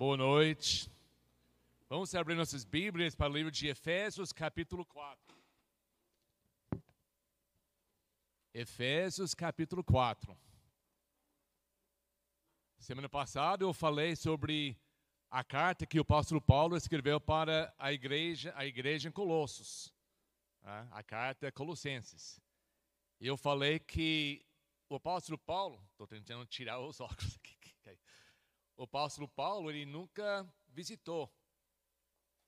Boa noite. Vamos abrir nossas Bíblias para o livro de Efésios, capítulo 4. Efésios, capítulo 4. Semana passada eu falei sobre a carta que o apóstolo Paulo escreveu para a igreja, a igreja em Colossos, né? a carta Colossenses. Eu falei que o apóstolo Paulo, estou tentando tirar os óculos aqui. O apóstolo Paulo, ele nunca visitou,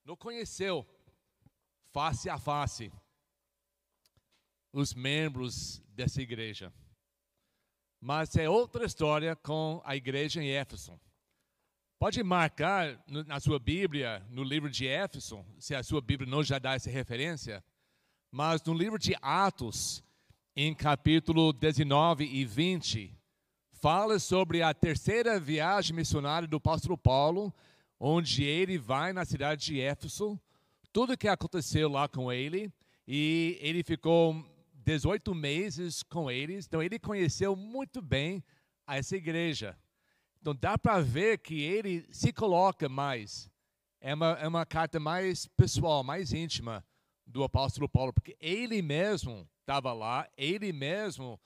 não conheceu face a face os membros dessa igreja. Mas é outra história com a igreja em Éfeso. Pode marcar na sua Bíblia, no livro de Éfeso, se a sua Bíblia não já dá essa referência, mas no livro de Atos, em capítulo 19 e 20, fala sobre a terceira viagem missionária do apóstolo Paulo, onde ele vai na cidade de Éfeso, tudo o que aconteceu lá com ele, e ele ficou 18 meses com eles, então ele conheceu muito bem essa igreja. Então dá para ver que ele se coloca mais, é uma, é uma carta mais pessoal, mais íntima do apóstolo Paulo, porque ele mesmo estava lá, ele mesmo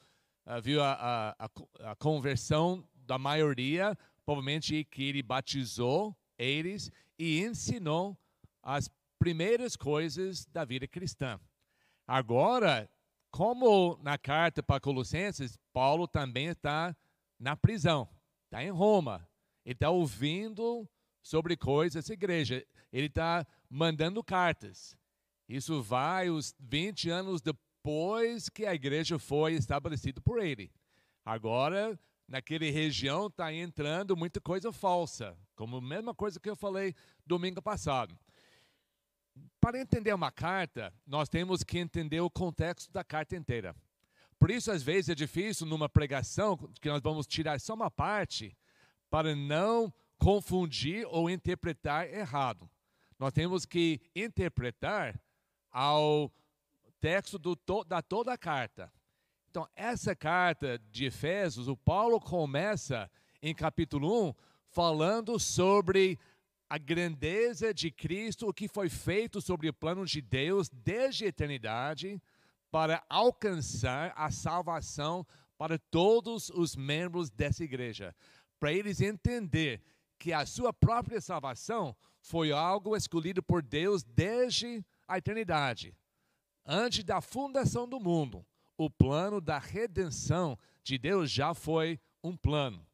viu a, a, a, conversão da maioria, provavelmente que ele batizou eles e ensinou as primeiras coisas da vida cristã. Agora, como na carta para Colossenses, Paulo também está na prisão, está em Roma. Ele está ouvindo sobre coisas dessa igreja. Ele está mandando cartas. Isso vai os 20 anos depois que a igreja foi estabelecida por ele. Agora, naquela região está entrando muita coisa falsa, como a mesma coisa que eu falei domingo passado para entender uma carta, nós temos que entender o contexto da carta inteira. Por isso, às vezes, é difícil numa pregação que nós vamos tirar só uma parte para não confundir ou interpretar errado. Nós temos que interpretar ao texto do, da toda a carta. Então, essa carta de Efésios, o Paulo começa em capítulo 1 falando sobre a grandeza de Cristo, o que foi feito sobre o plano de Deus desde a eternidade para alcançar a salvação para todos os membros dessa igreja, para eles entender que a sua própria salvação foi algo escolhido por Deus desde a eternidade. Antes da fundação do mundo, o plano da redenção de Deus já foi um plano.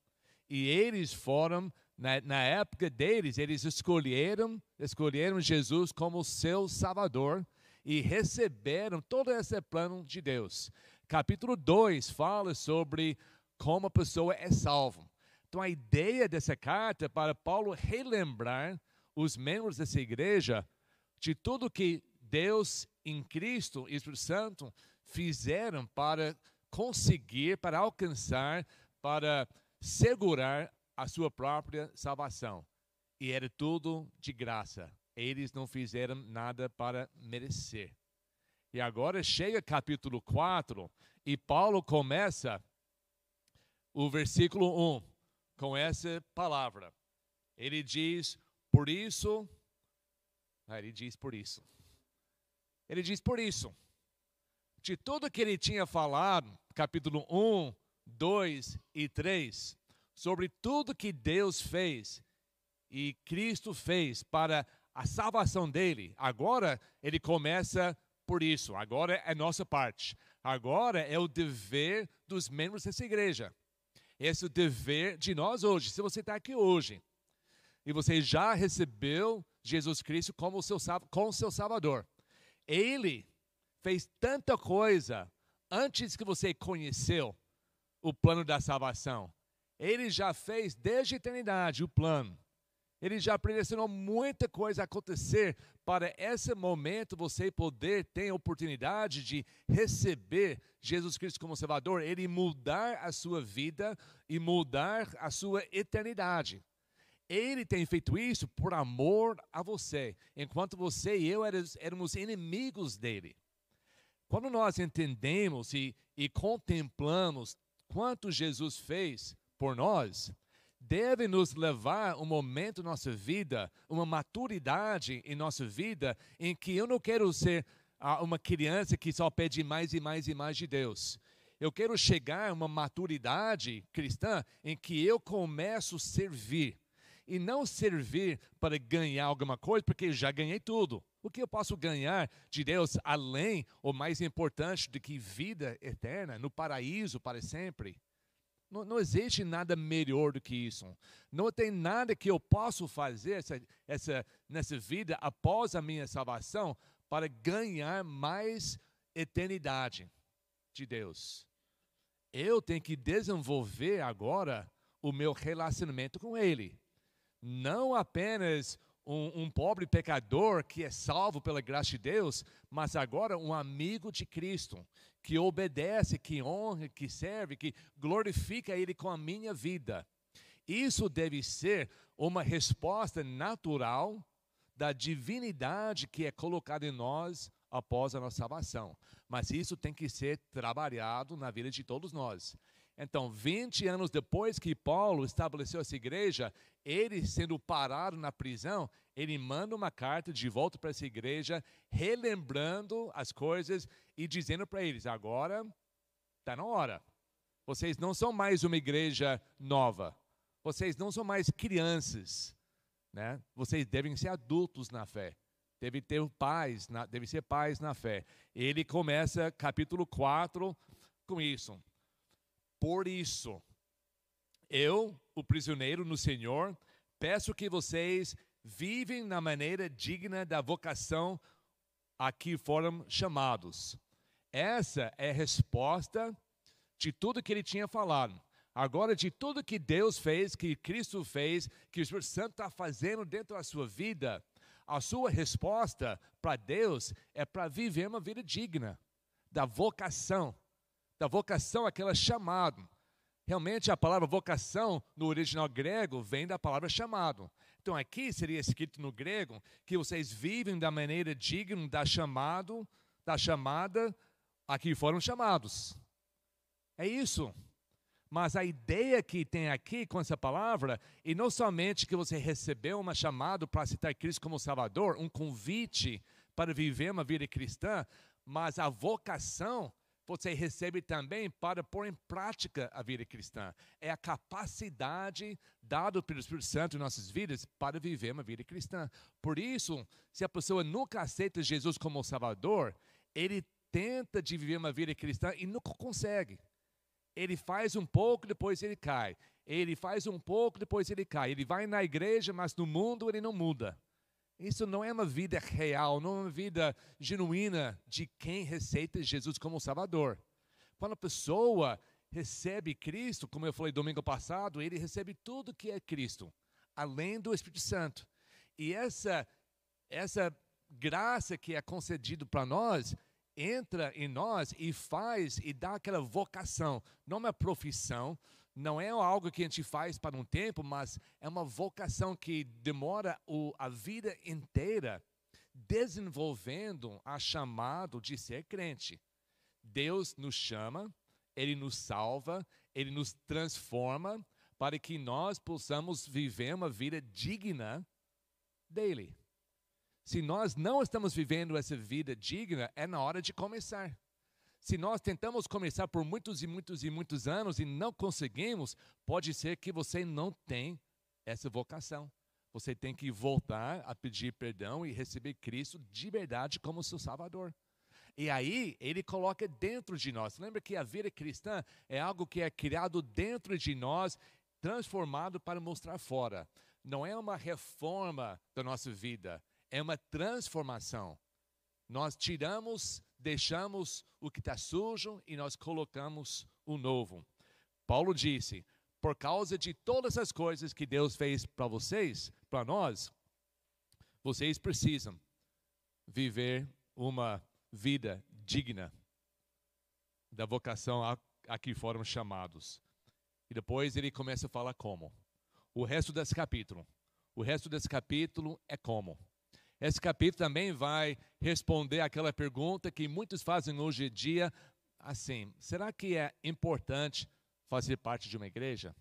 E eles foram na, na época deles, eles escolheram, escolheram Jesus como seu Salvador e receberam todo esse plano de Deus. Capítulo 2 fala sobre como a pessoa é salva. Então, a ideia dessa carta é para Paulo relembrar os membros dessa igreja de tudo que Deus em Cristo e Espírito Santo fizeram para conseguir, para alcançar, para segurar a sua própria salvação. E era tudo de graça. Eles não fizeram nada para merecer. E agora chega capítulo 4 e Paulo começa o versículo 1 com essa palavra. Ele diz, por isso. Ah, ele diz por isso. Ele diz por isso. De tudo que ele tinha falado, capítulo 1, 2 e 3, sobre tudo que Deus fez e Cristo fez para a salvação dele. Agora ele começa por isso. Agora é nossa parte. Agora é o dever dos membros dessa igreja. Esse é o dever de nós hoje. Se você está aqui hoje e você já recebeu Jesus Cristo como seu, como seu Salvador, Ele fez tanta coisa antes que você conheceu o plano da salvação. Ele já fez desde a eternidade o plano. Ele já predestinou muita coisa a acontecer para esse momento você poder ter a oportunidade de receber Jesus Cristo como Salvador, ele mudar a sua vida e mudar a sua eternidade. Ele tem feito isso por amor a você, enquanto você e eu éramos inimigos dele. Quando nós entendemos e, e contemplamos quanto Jesus fez, por nós, deve nos levar um momento na nossa vida, uma maturidade em nossa vida, em que eu não quero ser ah, uma criança que só pede mais e mais e mais de Deus. Eu quero chegar a uma maturidade cristã em que eu começo a servir. E não servir para ganhar alguma coisa, porque eu já ganhei tudo. O que eu posso ganhar de Deus além, ou mais importante, do que vida eterna, no paraíso para sempre? Não, não, existe nada melhor do que isso. Não tem nada que eu possa fazer essa, essa, nessa vida após a minha salvação para ganhar mais eternidade de Deus eu tenho que desenvolver agora o meu relacionamento com Ele. Não apenas um, um, pobre pecador que é salvo pela graça de Deus, mas agora um amigo de Cristo, que obedece, que honra, que serve, que glorifica Ele com a minha vida. Isso deve ser uma resposta natural da divinidade que é colocada em nós após a nossa salvação. Mas isso tem que ser trabalhado na vida de todos nós. Então, 20 anos depois que Paulo estabeleceu essa igreja, ele sendo parado na prisão, ele manda uma carta de volta para essa igreja, relembrando as coisas e dizendo para eles: agora está na hora. Vocês não são mais uma igreja nova. Vocês não são mais crianças. Né? Vocês devem ser adultos na fé deve ter paz, na, deve ser paz na fé. Ele começa capítulo 4 com isso. Por isso, eu, o prisioneiro no Senhor, peço que vocês vivem na maneira digna da vocação a que foram chamados. Essa é a resposta de tudo que ele tinha falado. Agora, de tudo que Deus fez, que Cristo fez, que o Espírito Santo está fazendo dentro da sua vida, a sua resposta para Deus é para viver uma vida digna da vocação, da vocação, aquela chamado. Realmente a palavra vocação no original grego vem da palavra chamado. Então aqui seria escrito no grego que vocês vivem da maneira digna da chamado, da chamada a que foram chamados. É isso. Mas a ideia que tem aqui com essa palavra, e não somente que você recebeu uma chamada para aceitar Cristo como Salvador, um convite para viver uma vida cristã, mas a vocação você recebe também para pôr em prática a vida cristã. É a capacidade dada pelo Espírito Santo em nossas vidas para viver uma vida cristã. Por isso, se a pessoa nunca aceita Jesus como Salvador, ele tenta de viver uma vida cristã e nunca consegue. Ele faz um pouco, depois ele cai. Ele faz um pouco, depois ele cai. Ele vai na igreja, mas no mundo ele não muda. Isso não é uma vida real, não é uma vida genuína de quem receita Jesus como Salvador. Quando a pessoa recebe Cristo, como eu falei domingo passado, ele recebe tudo que é Cristo, além do Espírito Santo. E essa essa graça que é concedido para nós entra em nós e faz e dá aquela vocação. Não é uma profissão, não é algo que a gente faz para um tempo, mas é uma vocação que demora o, a vida inteira desenvolvendo a chamado de ser crente. Deus nos chama, Ele nos salva, Ele nos transforma para que nós possamos viver uma vida digna dele. Se nós não estamos vivendo essa vida digna, é na hora de começar. Se nós tentamos começar por muitos e muitos e muitos anos e não conseguimos, pode ser que você não tem essa vocação. Você tem que voltar a pedir perdão e receber Cristo de verdade como seu Salvador. E aí ele coloca dentro de nós. Lembra que a vida cristã é algo que é criado dentro de nós, transformado para mostrar fora. Não é uma reforma da nossa vida, é uma transformação. Nós tiramos, deixamos o que está sujo e nós colocamos o novo. Paulo disse: por causa de todas as coisas que Deus fez para vocês, para nós, vocês precisam viver uma vida digna da vocação a, a que foram chamados. E depois ele começa a falar como. O resto desse capítulo. O resto desse capítulo é como. Esse capítulo também vai responder aquela pergunta que muitos fazem hoje em dia, assim, será que é importante fazer parte de uma igreja?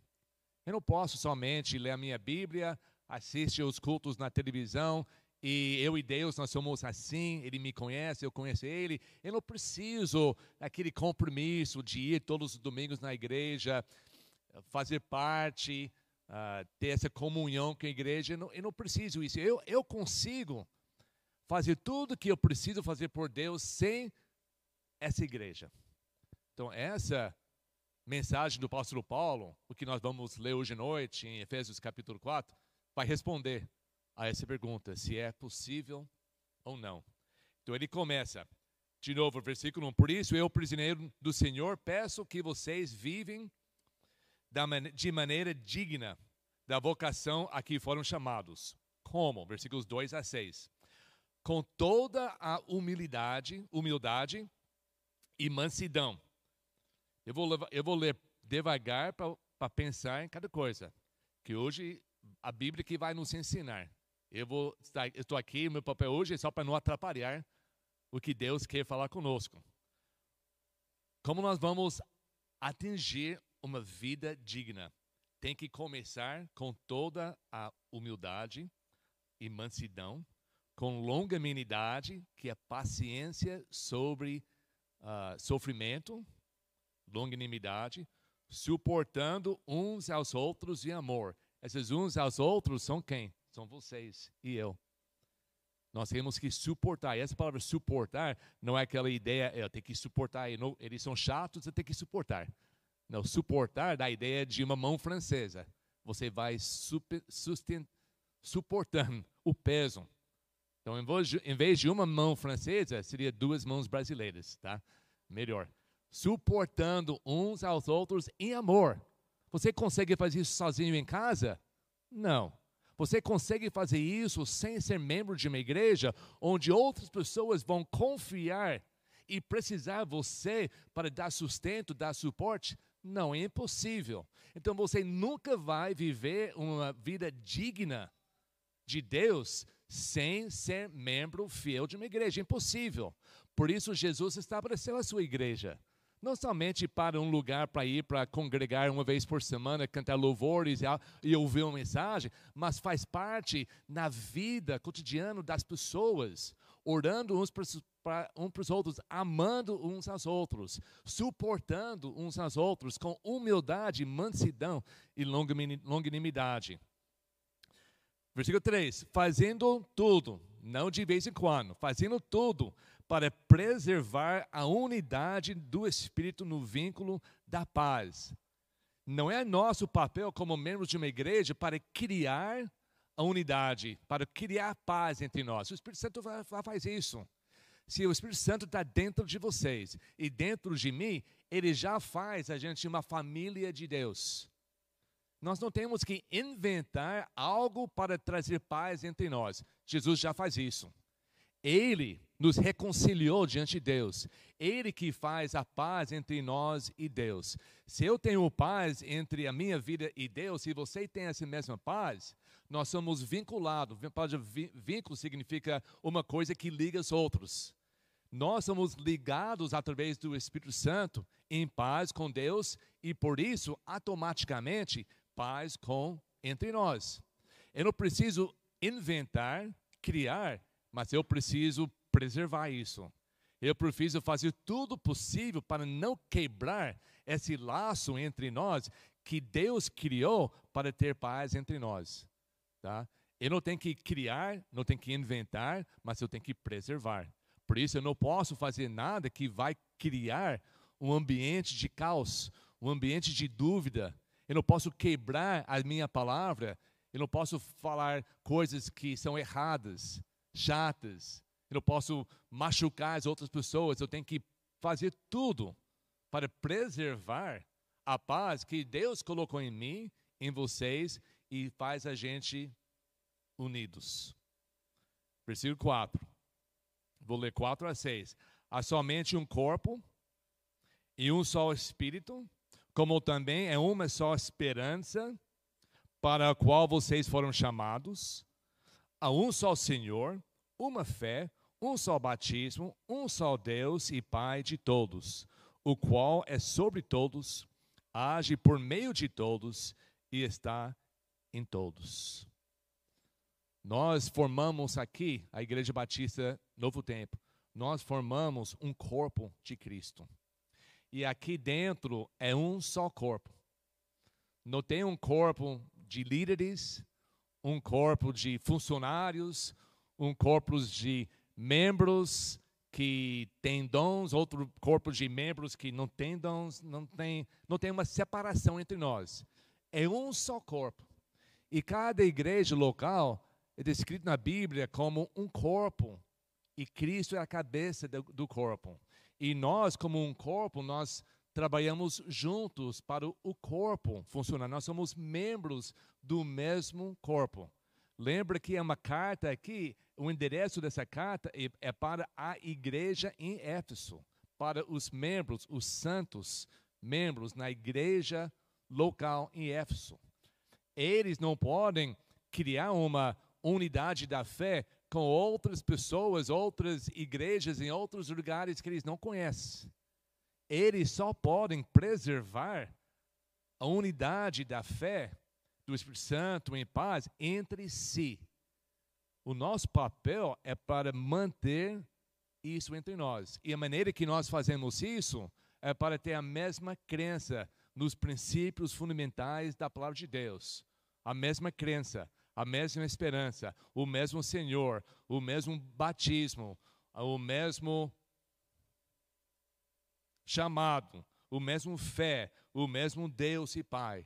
Eu não posso somente ler a minha Bíblia, assistir os cultos na televisão e eu e Deus nós somos assim, Ele me conhece, eu conheço Ele. Eu não preciso daquele compromisso de ir todos os domingos na igreja, fazer parte, uh, ter essa comunhão com a igreja. Eu não, eu não preciso isso. Eu, eu consigo fazer tudo que eu preciso fazer por Deus sem essa igreja. Então, essa mensagem do apóstolo Paulo, o que nós vamos ler hoje à noite, em Efésios capítulo 4, vai responder a essa pergunta, se é possível ou não. Então ele começa, de novo, versículo 1: Por isso eu, prisioneiro do Senhor, peço que vocês vivem de maneira digna da vocação a que foram chamados. Como? Versículos 2 a 6. Com toda a humildade, humildade e mansidão. Eu vou, eu vou ler devagar para pensar em cada coisa. Que hoje a Bíblia que vai nos ensinar. Eu vou estou aqui, meu papel hoje é só para não atrapalhar o que Deus quer falar conosco. Como nós vamos atingir uma vida digna? Tem que começar com toda a humildade e mansidão, com longanimidade, que é paciência sobre uh, sofrimento, longanimidade, suportando uns aos outros em amor. Esses uns aos outros são quem? São vocês e eu. Nós temos que suportar. E essa palavra suportar não é aquela ideia, eu tenho que suportar, eles são chatos, eu tenho que suportar. Não, suportar dá a ideia de uma mão francesa. Você vai super, sustent, suportando o peso. Então, em vez de uma mão francesa, seria duas mãos brasileiras, tá? Melhor. Suportando uns aos outros em amor. Você consegue fazer isso sozinho em casa? Não. Você consegue fazer isso sem ser membro de uma igreja onde outras pessoas vão confiar e precisar você para dar sustento, dar suporte? Não, é impossível. Então você nunca vai viver uma vida digna de Deus sem ser membro fiel de uma igreja. Impossível. Por isso Jesus estabeleceu a sua igreja não somente para um lugar para ir para congregar uma vez por semana, cantar louvores e, ouvir uma mensagem, mas faz parte na vida cotidiana das pessoas, orando uns para uns para os outros, amando uns aos outros, suportando uns aos outros com humildade, mansidão e longanimidade. Versículo 3: fazendo tudo, não de vez em quando, fazendo tudo para preservar a unidade do Espírito no vínculo da paz. Não é nosso papel como membros de uma igreja para criar a unidade, para criar paz entre nós. O Espírito Santo faz isso. Se o Espírito Santo está dentro de vocês e dentro de mim, ele já faz a gente uma família de Deus. Nós não temos que inventar algo para trazer paz entre nós. Jesus já faz isso. Ele nos reconciliou diante de Deus. Ele que faz a paz entre nós e Deus. Se eu tenho paz entre a minha vida e Deus, se você tem essa mesma paz, nós somos vinculados. Vínculo significa uma coisa que liga os outros. Nós somos ligados através do Espírito Santo em paz com Deus e por isso automaticamente paz com entre nós. Eu não preciso inventar, criar mas eu preciso preservar isso. Eu preciso fazer tudo possível para não quebrar esse laço entre nós que Deus criou para ter paz entre nós. Tá? Eu não tenho que criar, não tenho que inventar, mas eu tenho que preservar. Por isso eu não posso fazer nada que vai criar um ambiente de caos, um ambiente de dúvida. Eu não posso quebrar a minha palavra, eu não posso falar coisas que são erradas chatas, eu não posso machucar as outras pessoas, eu tenho que fazer tudo para preservar a paz que Deus colocou em mim, em vocês e faz a gente unidos. Versículo 4. Vou ler 4 a 6. Há somente um corpo e um só espírito, como também é uma só esperança para a qual vocês foram chamados Há um só Senhor, uma fé, um só batismo, um só Deus e Pai de todos, o qual é sobre todos, age por meio de todos e está em todos. Nós formamos aqui, a Igreja Batista Novo Tempo, nós formamos um corpo de Cristo. E aqui dentro é um só corpo. Não tem um corpo de líderes, um corpo de funcionários, um corpo de membros que têm dons, outro corpo de membros que não têm dons, não tem, não tem uma separação entre nós. É um só corpo. E cada igreja local é descrito na Bíblia como um corpo. E Cristo é a cabeça do, do corpo. E nós, como um corpo, nós trabalhamos juntos para o corpo funcionar. Nós somos membros do mesmo corpo. Lembra que é uma carta aqui, o endereço dessa carta é, é para a igreja em Éfeso, para os membros, os santos membros na igreja local em Éfeso. Eles não podem criar uma unidade da fé com outras pessoas, outras igrejas em outros lugares que eles não conhecem. Eles só podem preservar a unidade da fé do Espírito Santo em paz entre si. O nosso papel é para manter isso entre nós. E a maneira que nós fazemos isso é para ter a mesma crença nos princípios fundamentais da palavra de Deus. A mesma crença, a mesma esperança, o mesmo Senhor, o mesmo batismo, o mesmo chamado, o mesmo fé, o mesmo Deus e Pai.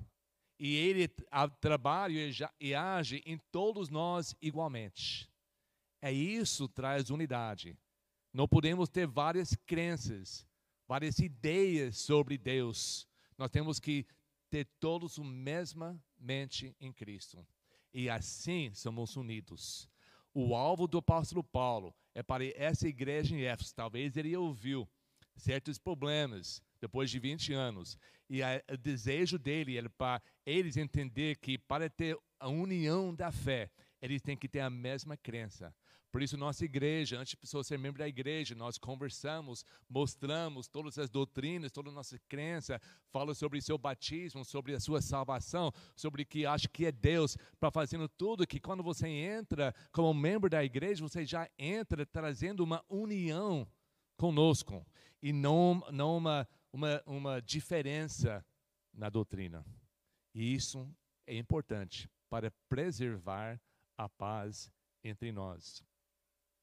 E Ele trabalha e age em todos nós igualmente. É isso que traz unidade. Não podemos ter várias crenças, várias ideias sobre Deus. Nós temos que ter todos a mesma mente em Cristo e assim somos unidos. O alvo do apóstolo Paulo é para essa igreja em Éfeso. Talvez ele ouviu certos problemas depois de 20 anos. E a, o desejo dele é para eles entender que para ter a união da fé, eles têm que ter a mesma crença. Por isso, nossa igreja, antes de pessoa ser membro da igreja, nós conversamos, mostramos todas as doutrinas, toda a nossa crença, fala sobre seu batismo, sobre a sua salvação, sobre que acha que é Deus, para fazendo tudo que quando você entra como membro da igreja, você já entra trazendo uma união conosco e não, não uma, uma, uma diferença na doutrina. E isso é importante para preservar a paz entre nós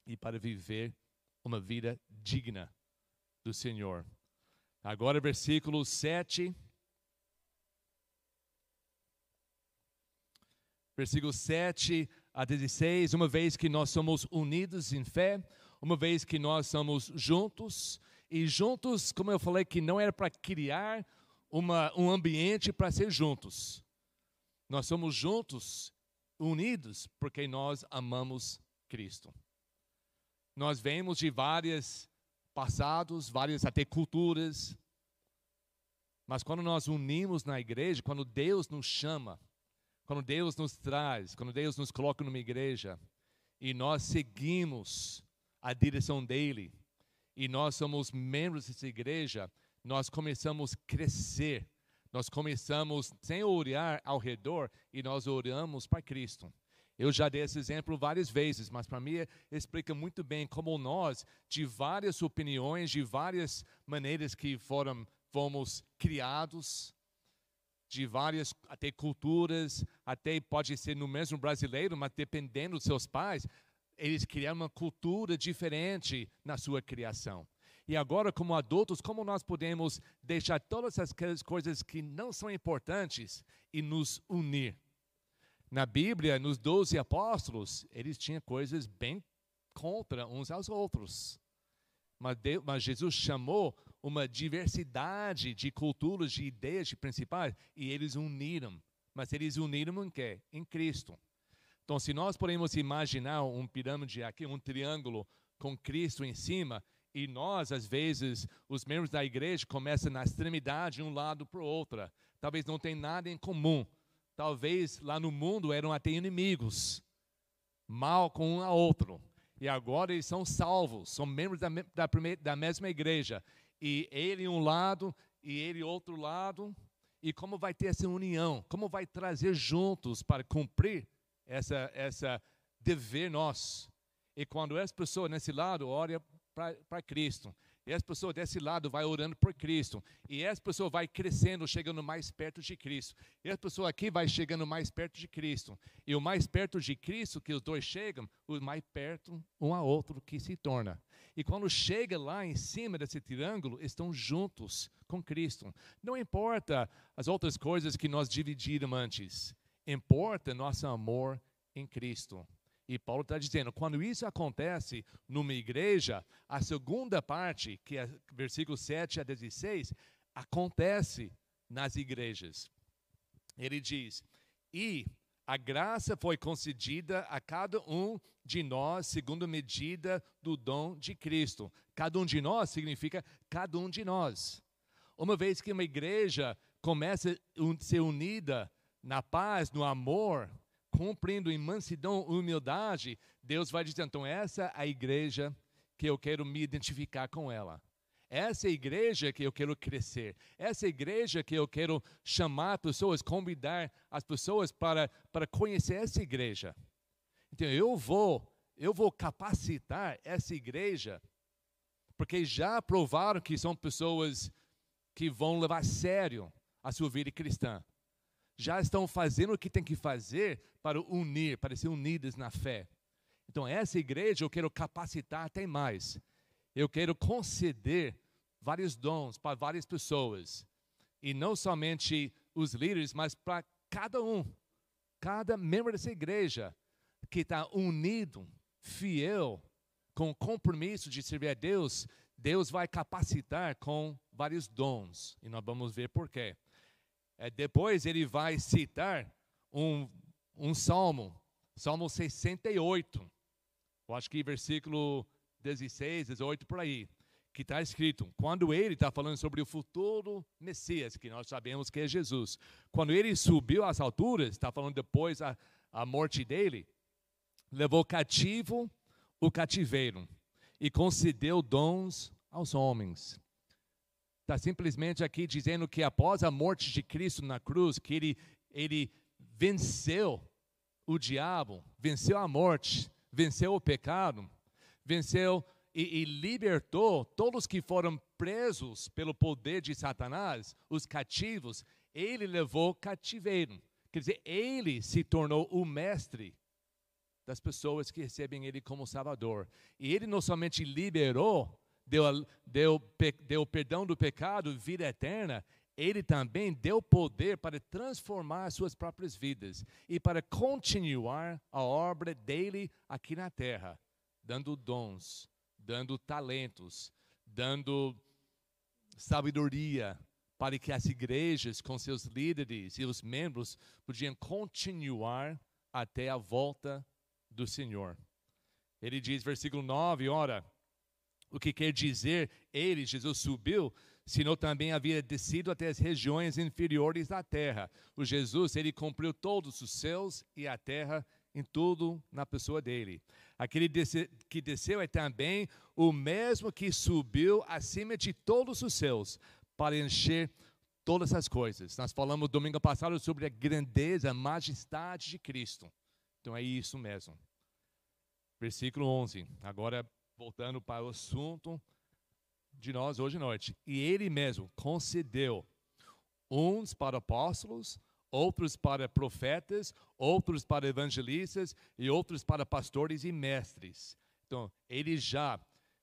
e para viver uma vida digna do Senhor. Agora, versículo 7. Versículo 7 a 16. Uma vez que nós somos unidos em fé, uma vez que nós somos juntos, e juntos, como eu falei, que não era para criar uma, um ambiente para ser juntos. Nós somos juntos, unidos, porque nós amamos Cristo. Nós vemos de vários passados, várias até culturas, mas quando nós unimos na igreja, quando Deus nos chama, quando Deus nos traz, quando Deus nos coloca numa igreja, e nós seguimos a direção dele, e nós somos membros dessa igreja, nós começamos a crescer, nós começamos sem olhar ao redor e nós oramos para Cristo. Eu já dei esse exemplo várias vezes, mas para mim explica muito bem como nós, de várias opiniões, de várias maneiras que foram, fomos criados, de várias até culturas, até pode ser no mesmo brasileiro, mas dependendo dos seus pais, eles criaram uma cultura diferente na sua criação. E agora, como adultos, como nós podemos deixar todas essas coisas que não são importantes e nos unir? Na Bíblia, nos doze apóstolos, eles tinham coisas bem contra uns aos outros. Mas, Deus, mas Jesus chamou uma diversidade de culturas, de ideias de principais, e eles uniram. Mas eles uniram em quê? Em Cristo. Então, se nós podemos imaginar um pirâmide aqui, um triângulo com Cristo em cima, e nós, às vezes, os membros da igreja começam na extremidade, um lado para o outro. Talvez não tenha nada em comum talvez lá no mundo eram até inimigos, mal com um ao outro. E agora eles são salvos, são membros da, da, primeira, da mesma igreja. E ele um lado e ele outro lado. e como vai ter essa união, como vai trazer juntos para cumprir essa essa dever nosso. E quando essa pessoa nesse lado olha para Cristo, e essa pessoa desse lado vai orando por Cristo. E essa pessoa vai crescendo, chegando mais perto de Cristo. E essa pessoa aqui vai chegando mais perto de Cristo. E o mais perto de Cristo que os dois chegam, o mais perto um a outro que se torna. E quando chega lá em cima desse triângulo, estão juntos com Cristo. Não importa as outras coisas que nós dividimos antes. Importa nosso amor em Cristo. E Paulo está dizendo, quando isso acontece numa igreja, a segunda parte, que é versículo 7 a 16, acontece nas igrejas. Ele diz: E a graça foi concedida a cada um de nós segundo a medida do dom de Cristo. Cada um de nós significa cada um de nós. Uma vez que uma igreja começa a ser unida na paz, no amor, cumprindo em mansidão, humildade, Deus vai dizer: então, essa é a igreja que eu quero me identificar com ela. Essa é a igreja que eu quero crescer. Essa é a igreja que eu quero chamar pessoas, convidar as pessoas para, para conhecer essa igreja. Então, eu vou, eu vou capacitar essa igreja, porque já provaram que são pessoas que vão levar a sério a sua vida cristã já estão fazendo o que tem que fazer para unir, para ser unidas na fé. Então, essa igreja eu quero capacitar até mais. Eu quero conceder vários dons para várias pessoas. E não somente os líderes, mas para cada um, cada membro dessa igreja que está unido, fiel, com compromisso de servir a Deus, Deus vai capacitar com vários dons. E nós vamos ver por quê. É, depois ele vai citar um, um salmo, Salmo 68. Eu acho que versículo 16, 18 por aí, que está escrito, quando ele está falando sobre o futuro Messias, que nós sabemos que é Jesus, quando ele subiu às alturas, está falando depois a, a morte dele, levou cativo o cativeiro e concedeu dons aos homens. Está simplesmente aqui dizendo que após a morte de Cristo na cruz, que ele, ele venceu o diabo, venceu a morte, venceu o pecado, venceu e, e, libertou todos que foram presos pelo poder de Satanás, os cativos, ele levou cativeiro. Quer dizer, ele se tornou o mestre das pessoas que recebem ele como Salvador. E ele não somente liberou deu, deu, deu perdão do pecado, vida eterna, ele também deu poder para transformar suas próprias vidas e para continuar a obra dele aqui na terra, dando dons, dando talentos, dando sabedoria para que as igrejas, com seus líderes e os membros, podiam continuar até a volta do Senhor. Ele diz, versículo 9: Ora, o que quer dizer ele, Jesus, subiu, senão também havia descido até as regiões inferiores da terra. O Jesus, ele cumpriu todos os céus e a terra em tudo na pessoa dele. Aquele que desceu é também o mesmo que subiu acima de todos os céus para encher todas as coisas. Nós falamos domingo passado sobre a grandeza, a majestade de Cristo. Então é isso mesmo. Versículo 11. Agora voltando para o assunto de nós hoje à noite. E ele mesmo concedeu uns para apóstolos, outros para profetas, outros para evangelistas e outros para pastores e mestres. Então, ele já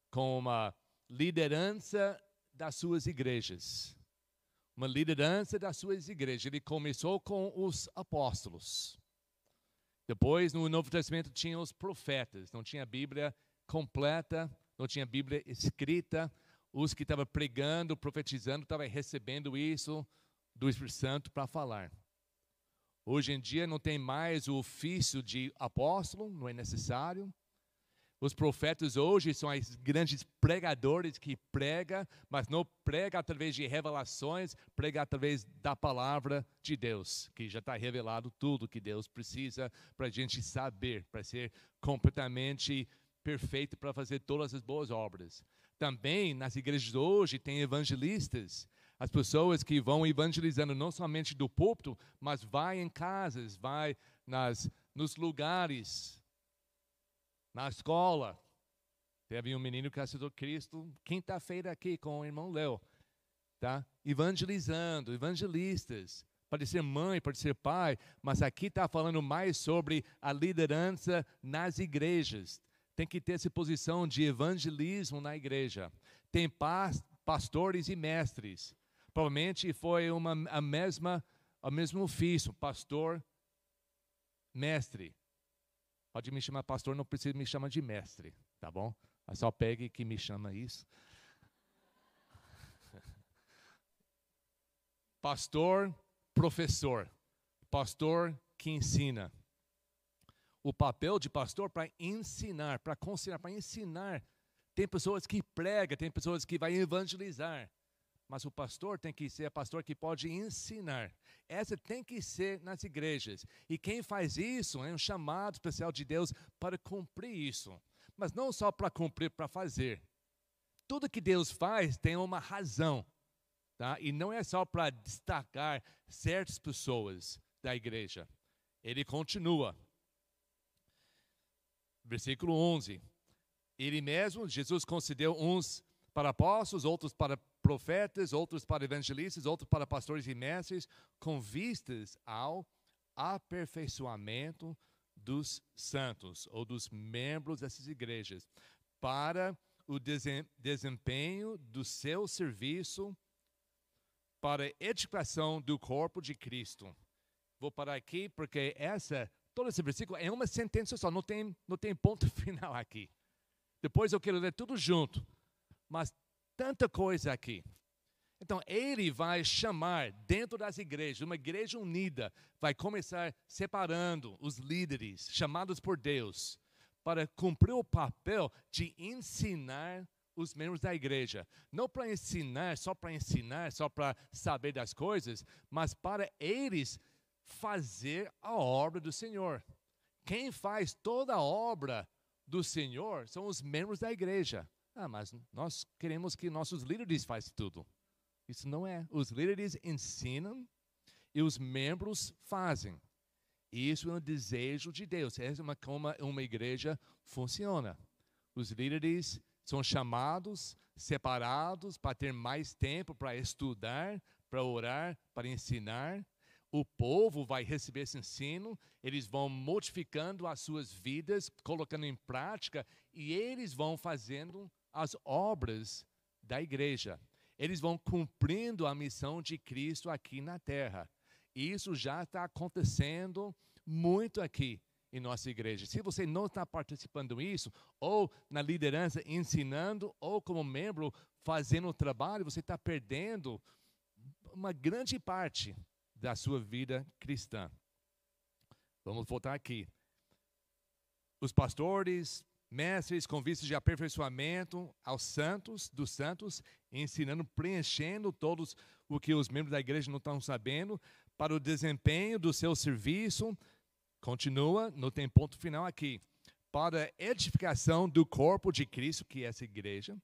com uma liderança das suas igrejas. Uma liderança das suas igrejas. Ele começou com os apóstolos. Depois, no Novo Testamento, tinha os profetas. Não tinha Bíblia completa, não tinha Bíblia escrita. Os que estavam pregando, profetizando, estavam recebendo isso do Espírito Santo para falar. Hoje em dia não tem mais o ofício de apóstolo, não é necessário. Os profetas hoje são os grandes pregadores que pregam, mas não prega através de revelações, prega através da palavra de Deus, que já está revelado tudo que Deus precisa para a gente saber, para ser completamente perfeito para fazer todas as boas obras. Também nas igrejas hoje tem evangelistas, As pessoas que vão evangelizando não somente do púlpito, mas vai em casas, vai nas, nos lugares, na escola. Teve um menino que aceitou Cristo quinta-feira aqui com o irmão Léo, tá? Evangelizando, evangelistas. Pode ser mãe, pode ser pai, mas aqui está falando mais sobre a liderança nas igrejas. Tem que ter essa posição de evangelismo na igreja. Tem pastores e mestres. Provavelmente foi uma, a mesma, o mesmo ofício, pastor, mestre. Pode me chamar pastor, não precisa me chamar de mestre, tá bom? Só pegue que me chama isso. Pastor, professor. Pastor que ensina. O papel de pastor para ensinar, para considerar, para ensinar. Tem pessoas que pregam, tem pessoas que vai evangelizar. Mas o pastor tem que ser pastor que pode ensinar. Essa tem que ser nas igrejas. E quem faz isso é um chamado especial de Deus para cumprir isso mas não só para cumprir, para fazer. Tudo que Deus faz tem uma razão, tá? E não é só para destacar certas pessoas da igreja. Ele continua. Versículo 11. Ele mesmo, Jesus concedeu uns para apóstolos, outros para profetas, outros para evangelistas, outros para pastores e mestres, com vistas ao aperfeiçoamento dos santos ou dos membros dessas igrejas para o desempenho do seu serviço para a edificação do corpo de Cristo. Vou parar aqui porque essa todo esse versículo é uma sentença só, não tem não tem ponto final aqui. Depois eu quero ler tudo junto, mas tanta coisa aqui. Então, ele vai chamar dentro das igrejas, uma igreja unida, vai começar separando os líderes chamados por Deus para cumprir o papel de ensinar os membros da igreja. Não para ensinar, só para ensinar, só para saber das coisas, mas para eles fazer a obra do Senhor. Quem faz toda a obra do Senhor são os membros da igreja. Ah, mas nós queremos que nossos líderes façam tudo. Isso não é. Os líderes ensinam e os membros fazem. Isso é um desejo de Deus. Essa é uma, como uma igreja funciona. Os líderes são chamados, separados para ter mais tempo para estudar, para orar, para ensinar. O povo vai receber esse ensino, eles vão modificando as suas vidas, colocando em prática, e eles vão fazendo as obras da igreja eles vão cumprindo a missão de Cristo aqui na terra. Isso já está acontecendo muito aqui em nossa igreja. Se você não está participando disso, ou na liderança ensinando, ou como membro fazendo o trabalho, você está perdendo uma grande parte da sua vida cristã. Vamos voltar aqui. Os pastores, mestres com vistas de aperfeiçoamento aos santos, dos santos, ensinando, preenchendo todos o que os membros da igreja não estão sabendo, para o desempenho do seu serviço. Continua, não tem ponto final aqui. Para a edificação do corpo de Cristo, que é essa igreja,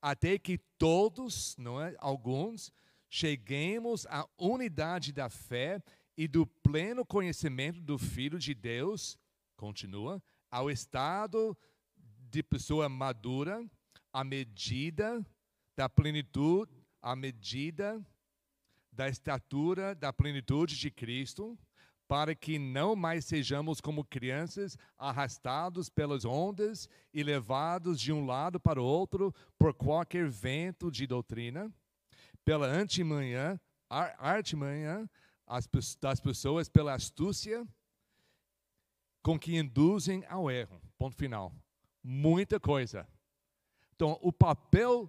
até que todos, não é, alguns, cheguemos à unidade da fé e do pleno conhecimento do Filho de Deus, continua, ao estado de pessoa madura, à medida da plenitude, à medida da estatura da plenitude de Cristo, para que não mais sejamos como crianças arrastados pelas ondas e levados de um lado para o outro por qualquer vento de doutrina, pela antimanhã, artimanhã das pessoas, pela astúcia com que induzem ao erro. Ponto final muita coisa. Então, o papel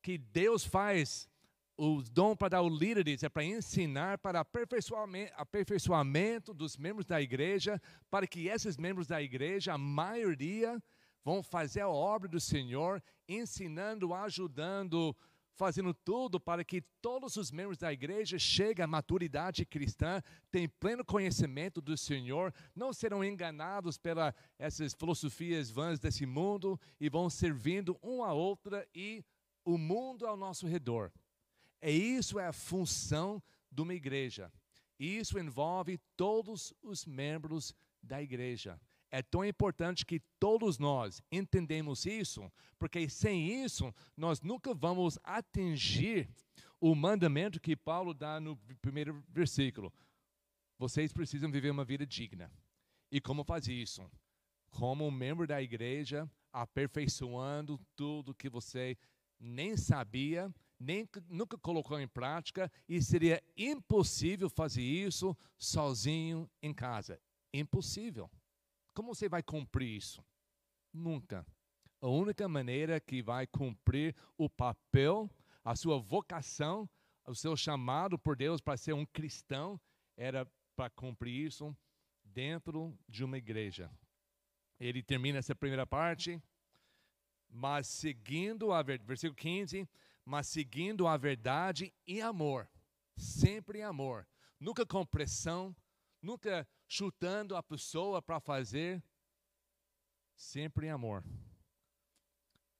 que Deus faz, o dom para dar o líderes é para ensinar para aperfeiçoamento, aperfeiçoamento dos membros da igreja, para que esses membros da igreja, a maioria, vão fazer a obra do Senhor, ensinando, ajudando, fazendo tudo para que todos os membros da igreja cheguem à maturidade cristã, tenham pleno conhecimento do Senhor, não serão enganados pelas essas filosofias vãs desse mundo e vão servindo um a outra e o mundo ao nosso redor. E isso é a função de uma igreja. Isso envolve todos os membros da igreja. É tão importante que todos nós entendemos isso, porque sem isso nós nunca vamos atingir o mandamento que Paulo dá no primeiro versículo. Vocês precisam viver uma vida digna. E como fazer isso? Como um membro da igreja, aperfeiçoando tudo que você nem sabia, nem nunca colocou em prática, e seria impossível fazer isso sozinho em casa. Impossível. Como você vai cumprir isso? Nunca. A única maneira que vai cumprir o papel a sua vocação, o seu chamado por Deus para ser um cristão era para cumprir isso dentro de uma igreja. Ele termina essa primeira parte, mas seguindo a versículo 15, mas seguindo a verdade em amor, sempre em amor, nunca com pressão, nunca chutando a pessoa para fazer, sempre em amor.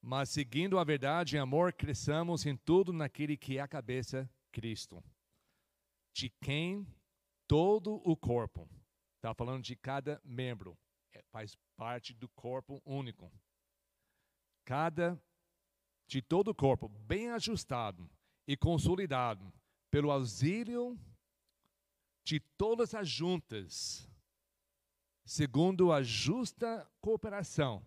Mas seguindo a verdade em amor, cresçamos em tudo naquele que é a cabeça, Cristo. De quem todo o corpo, está falando de cada membro, é, faz parte do corpo único. Cada, de todo o corpo, bem ajustado e consolidado, pelo auxílio de todas as juntas, segundo a justa cooperação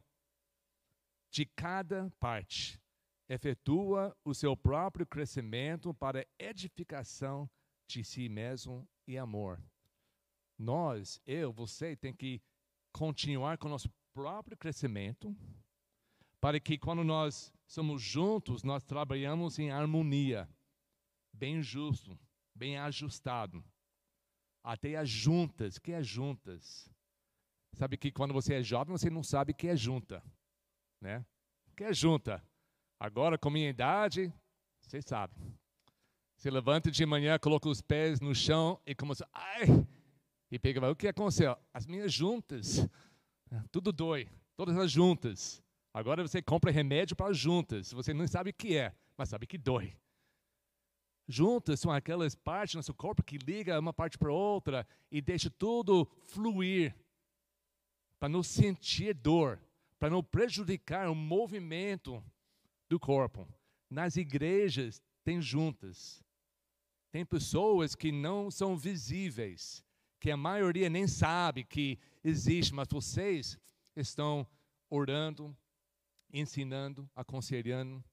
de cada parte. Efetua o seu próprio crescimento para edificação de si mesmo e amor. Nós, eu, você, tem que continuar com o nosso próprio crescimento, para que quando nós somos juntos, nós trabalhamos em harmonia, bem justo, bem ajustado. Até as juntas, que é juntas? Sabe que quando você é jovem, você não sabe o que é junta né? Que é junta. Agora, com minha idade, vocês sabem. Se levanta de manhã, coloca os pés no chão e começa, ai, e pega, o que aconteceu? As minhas juntas, tudo dói, todas as juntas. Agora você compra remédio para as juntas, você não sabe o que é, mas sabe que dói. Juntas são aquelas partes no seu corpo que liga uma parte para outra e deixa tudo fluir, para não sentir dor para não prejudicar o movimento do corpo. Nas igrejas tem juntas. Tem pessoas que não são visíveis, que a maioria nem sabe que existe, mas vocês estão orando, ensinando, aconselhando.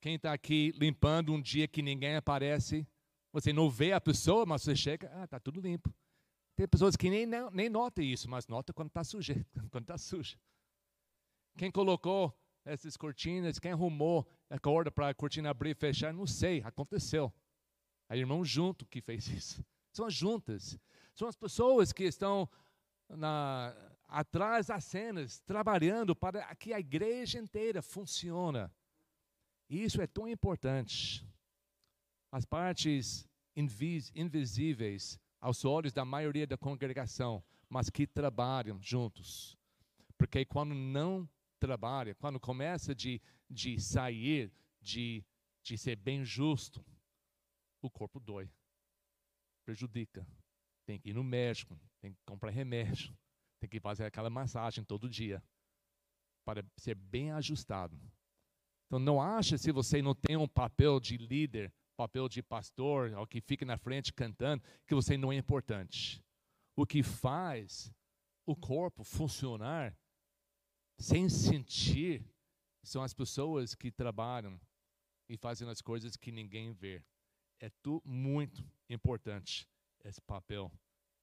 Quem está aqui limpando um dia que ninguém aparece, você não vê a pessoa, mas você chega, ah, está tudo limpo. Tem pessoas que nem, nem notam isso, mas nota quando está suja, quando está suja. Quem colocou essas cortinas, quem arrumou a corda para a cortina abrir e fechar, não sei, aconteceu. A irmão junto que fez isso. São as juntas. São as pessoas que estão na, atrás das cenas, trabalhando para que a igreja inteira funcione. Isso é tão importante. As partes invis, invisíveis aos olhos da maioria da congregação, mas que trabalham juntos. Porque quando não trabalha, quando começa de, de sair, de, de ser bem justo, o corpo dói, prejudica. Tem que ir no médico, tem que comprar remédio, tem que fazer aquela massagem todo dia para ser bem ajustado. Então não acha se você não tem um papel de líder papel de pastor, ao que fica na frente cantando, que você não é importante. O que faz o corpo funcionar sem sentir são as pessoas que trabalham e fazem as coisas que ninguém vê. É muito importante esse papel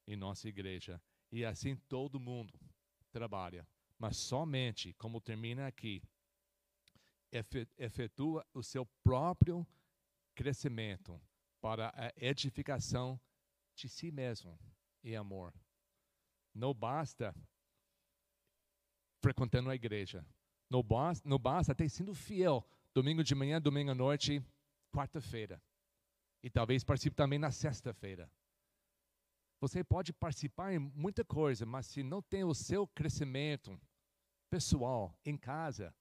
em nossa igreja. E assim todo mundo trabalha. Mas somente, como termina aqui, efetua o seu próprio crescimento, para a edificação de si mesmo em amor. Não basta frequentando a igreja. Não basta, não basta ter sido fiel domingo de manhã, domingo à noite, quarta-feira. E talvez participe também na sexta-feira. Você pode participar em muita coisa, mas se não tem o seu crescimento pessoal em casa,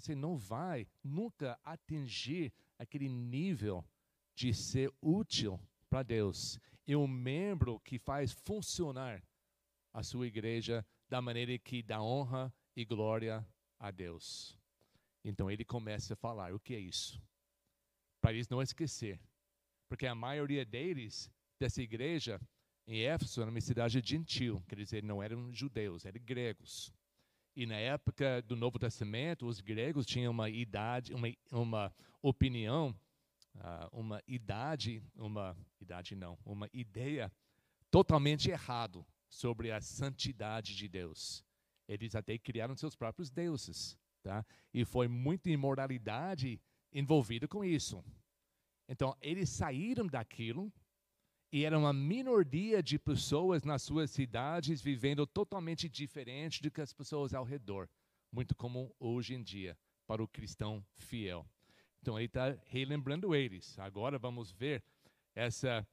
você não vai nunca atingir aquele nível de ser útil para Deus. E um membro que faz funcionar a sua igreja da maneira que dá honra e glória a Deus. Então ele começa a falar: o que é isso? Para eles não esquecer. Porque a maioria deles, dessa igreja, em Éfeso, era uma cidade gentil, quer dizer, não eram judeus, eram gregos. E na época do Novo Testamento, os gregos tinham uma idade, uma, uma opinião, uh, uma idade, uma idade não, uma ideia totalmente errado sobre a santidade de Deus. Eles até criaram seus próprios deuses, tá? E foi muita imoralidade envolvida com isso. Então, eles saíram daquilo e era uma minoria de pessoas nas suas cidades vivendo totalmente diferente do que as pessoas ao redor, muito comum hoje em dia para o cristão fiel. Então ele está relembrando eles. Agora vamos ver essa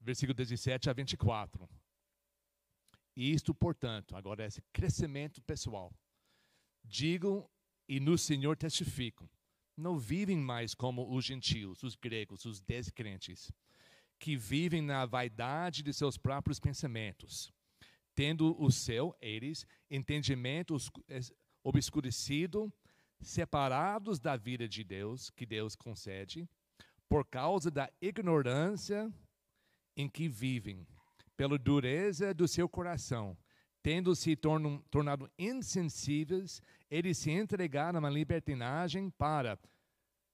versículo 17 a 24. Isto, portanto, agora esse crescimento pessoal. Digam e no Senhor testificam. Não vivem mais como os gentios, os gregos, os descrentes que vivem na vaidade de seus próprios pensamentos, tendo o seu, eles, entendimento obscurecido, separados da vida de Deus, que Deus concede, por causa da ignorância em que vivem, pela dureza do seu coração, tendo se tornado insensíveis, eles se entregaram à libertinagem para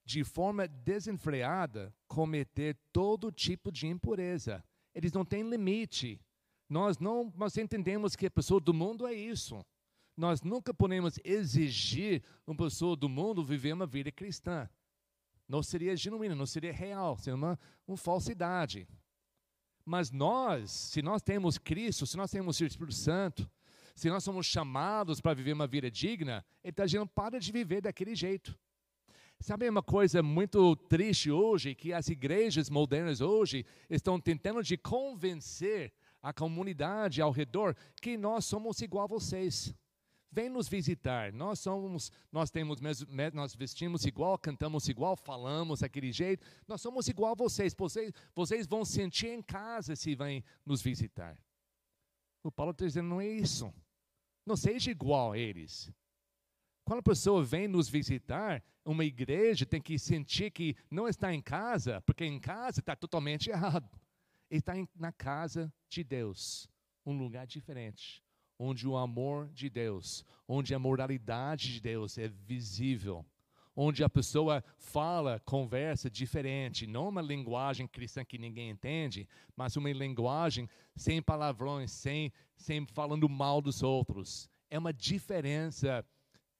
de forma desenfreada, cometer todo tipo de impureza. Eles não têm limite. Nós não nós entendemos que a pessoa do mundo é isso. Nós nunca podemos exigir uma pessoa do mundo viver uma vida cristã. Não seria genuíno, não seria real, seria uma, uma falsidade. Mas nós, se nós temos Cristo, se nós temos o Espírito Santo, se nós somos chamados para viver uma vida digna, Ele está dizendo, para de viver daquele jeito. Sabe uma coisa muito triste hoje, que as igrejas modernas hoje estão tentando de convencer a comunidade ao redor que nós somos igual a vocês. Vem nos visitar. Nós somos, nós temos, nós vestimos igual, cantamos igual, falamos daquele jeito. Nós somos igual a vocês. Vocês, vocês vão sentir em casa se vêm nos visitar. O Paulo está dizendo não é isso. Não seja igual a eles. Quando a pessoa vem nos visitar, uma igreja tem que sentir que não está em casa, porque em casa está totalmente errado. Está na casa de Deus, um lugar diferente, onde o amor de Deus, onde a moralidade de Deus é visível, onde a pessoa fala, conversa diferente, não uma linguagem cristã que ninguém entende, mas uma linguagem sem palavrões, sem, sem falando mal dos outros. É uma diferença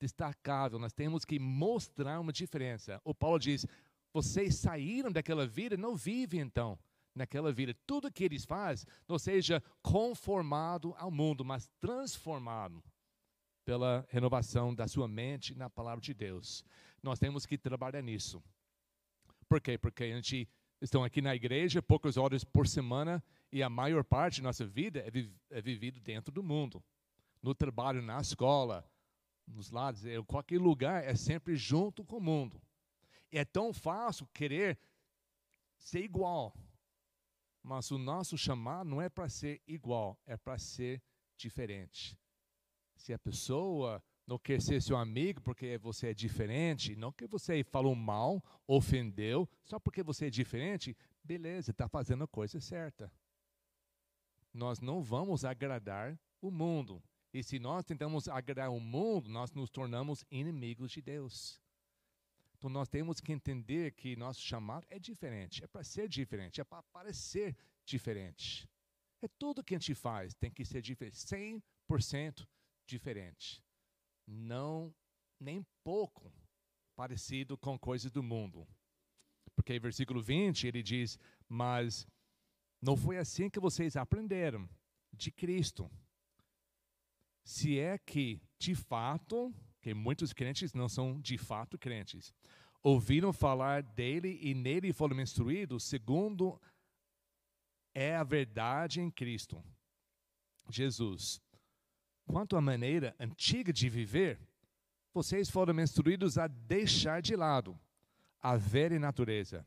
destacável, nós temos que mostrar uma diferença. O Paulo diz: vocês saíram daquela vida, não vivem então naquela vida. Tudo que eles fazem não seja conformado ao mundo, mas transformado pela renovação da sua mente na palavra de Deus. Nós temos que trabalhar nisso. Por quê? Porque a gente estão aqui na igreja poucas horas por semana e a maior parte da nossa vida é, vi é vivido dentro do mundo. No trabalho, na escola, nos lados, qualquer lugar, é sempre junto com o mundo. E é tão fácil querer ser igual. Mas o nosso chamado não é para ser igual, é para ser diferente. Se a pessoa não quer ser seu amigo porque você é diferente, não que você falou mal, ofendeu, só porque você é diferente, beleza, está fazendo a coisa certa. Nós não vamos agradar o mundo. E se nós tentamos agradar o mundo, nós nos tornamos inimigos de Deus. Então nós temos que entender que nosso chamado é diferente, é para ser diferente, é para parecer diferente. É tudo que a gente faz tem que ser diferente, 100% diferente. Não nem pouco parecido com coisas do mundo. Porque versículo 20 ele diz: "Mas não foi assim que vocês aprenderam de Cristo." Se é que, de fato, que muitos crentes não são de fato crentes, ouviram falar dele e nele foram instruídos, segundo é a verdade em Cristo, Jesus. Quanto à maneira antiga de viver, vocês foram instruídos a deixar de lado a velha natureza,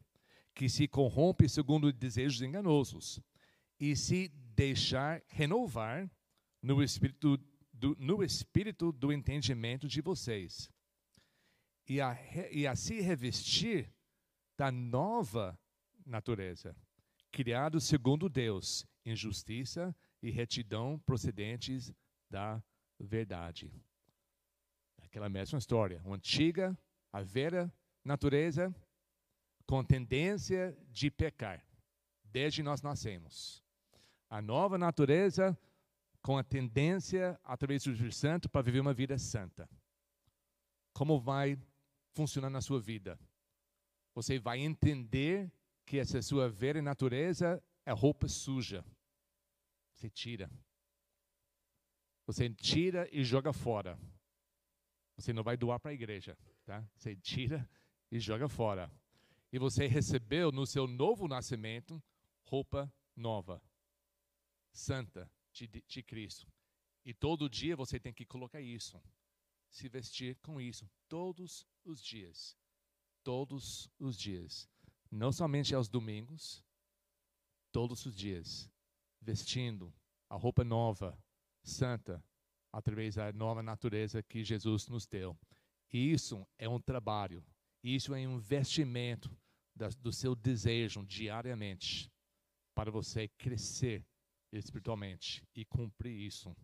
que se corrompe segundo desejos enganosos, e se deixar renovar no espírito do, no espírito do entendimento de vocês, e a, e a se revestir da nova natureza, criado segundo Deus, em justiça e retidão procedentes da verdade. Aquela mesma história, uma antiga, a velha natureza com tendência de pecar, desde nós nascemos. A nova natureza com a tendência, através do Espírito Santo, para viver uma vida santa. Como vai funcionar na sua vida? Você vai entender que essa sua velha natureza é roupa suja. Você tira. Você tira e joga fora. Você não vai doar para a igreja, tá? Você tira e joga fora. E você recebeu no seu novo nascimento roupa nova, santa, de, de Cristo. E todo dia você tem que colocar isso, se vestir com isso, todos os dias. Todos os dias. Não somente aos domingos, todos os dias. Vestindo a roupa nova, santa, através da nova natureza que Jesus nos deu. E isso é um trabalho, isso é um investimento da, do seu desejo diariamente para você crescer espiritualmente e cumprir isso.